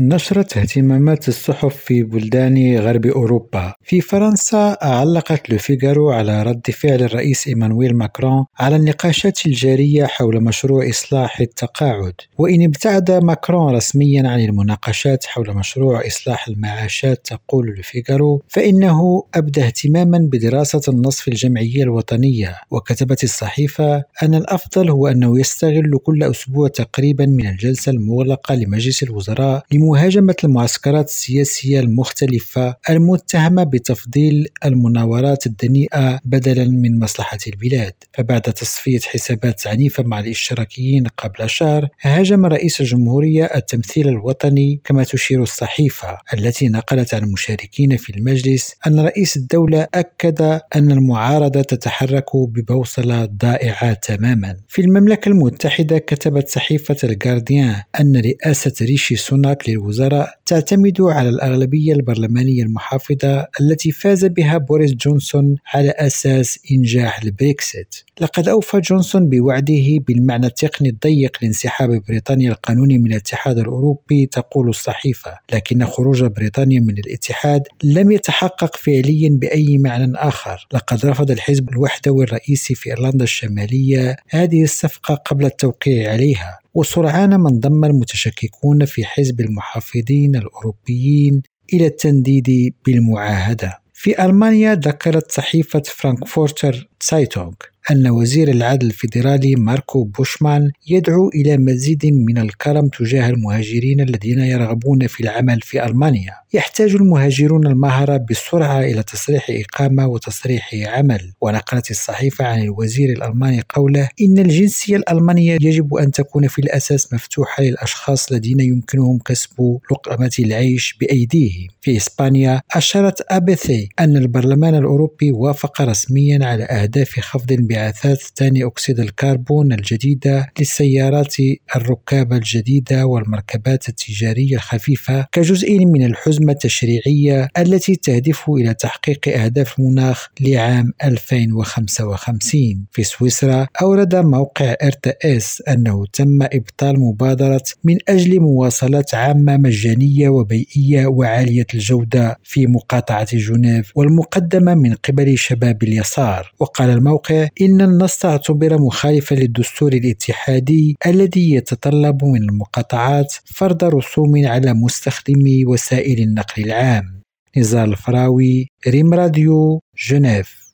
نشرت اهتمامات الصحف في بلدان غرب أوروبا. في فرنسا علقت لوفيغارو على رد فعل الرئيس إيمانويل ماكرون على النقاشات الجارية حول مشروع إصلاح التقاعد. وإن ابتعد ماكرون رسميا عن المناقشات حول مشروع إصلاح المعاشات تقول لوفيغارو فإنه أبدى اهتماما بدراسة النص في الجمعية الوطنية. وكتبت الصحيفة أن الأفضل هو أنه يستغل كل أسبوع تقريبا من الجلسة المغلقة لمجلس الوزراء مهاجمة المعسكرات السياسية المختلفة المتهمة بتفضيل المناورات الدنيئة بدلا من مصلحة البلاد. فبعد تصفية حسابات عنيفة مع الاشتراكيين قبل شهر هاجم رئيس الجمهورية التمثيل الوطني كما تشير الصحيفة التي نقلت عن المشاركين في المجلس أن رئيس الدولة أكد أن المعارضة تتحرك ببوصلة ضائعة تماما. في المملكة المتحدة كتبت صحيفة الجارديان أن رئاسة ريشي سوناك الوزراء تعتمد على الأغلبية البرلمانية المحافظة التي فاز بها بوريس جونسون على أساس إنجاح البريكسيت. لقد أوفى جونسون بوعده بالمعنى التقني الضيق لانسحاب بريطانيا القانوني من الاتحاد الأوروبي تقول الصحيفة لكن خروج بريطانيا من الاتحاد لم يتحقق فعليا بأي معنى آخر. لقد رفض الحزب الوحدوي الرئيسي في إيرلندا الشمالية هذه الصفقة قبل التوقيع عليها. وسرعان ما انضم المتشككون في حزب المحافظين الأوروبيين إلى التنديد بالمعاهدة. في ألمانيا ذكرت صحيفة فرانكفورتر سايتونغ أن وزير العدل الفيدرالي ماركو بوشمان يدعو إلى مزيد من الكرم تجاه المهاجرين الذين يرغبون في العمل في ألمانيا. يحتاج المهاجرون المهرة بسرعة إلى تصريح إقامة وتصريح عمل. ونقلت الصحيفة عن الوزير الألماني قوله إن الجنسية الألمانية يجب أن تكون في الأساس مفتوحة للأشخاص الذين يمكنهم كسب لقمة العيش بأيديهم. في إسبانيا أشارت أبيثي أن البرلمان الأوروبي وافق رسميا على أهداف خفض انبعاثات ثاني أكسيد الكربون الجديدة للسيارات الركاب الجديدة والمركبات التجارية الخفيفة كجزء من الحزمة التشريعية التي تهدف إلى تحقيق أهداف المناخ لعام 2055 في سويسرا أورد موقع ارتأس أنه تم إبطال مبادرة من أجل مواصلات عامة مجانية وبيئية وعالية الجودة في مقاطعة جنيف والمقدمة من قبل شباب اليسار. وقال الموقع إن النص اعتبر مخالفا للدستور الاتحادي الذي يتطلب من المقاطعات فرض رسوم على مستخدمي وسائل النقل العام. نزار الفراوي ريم راديو جنيف.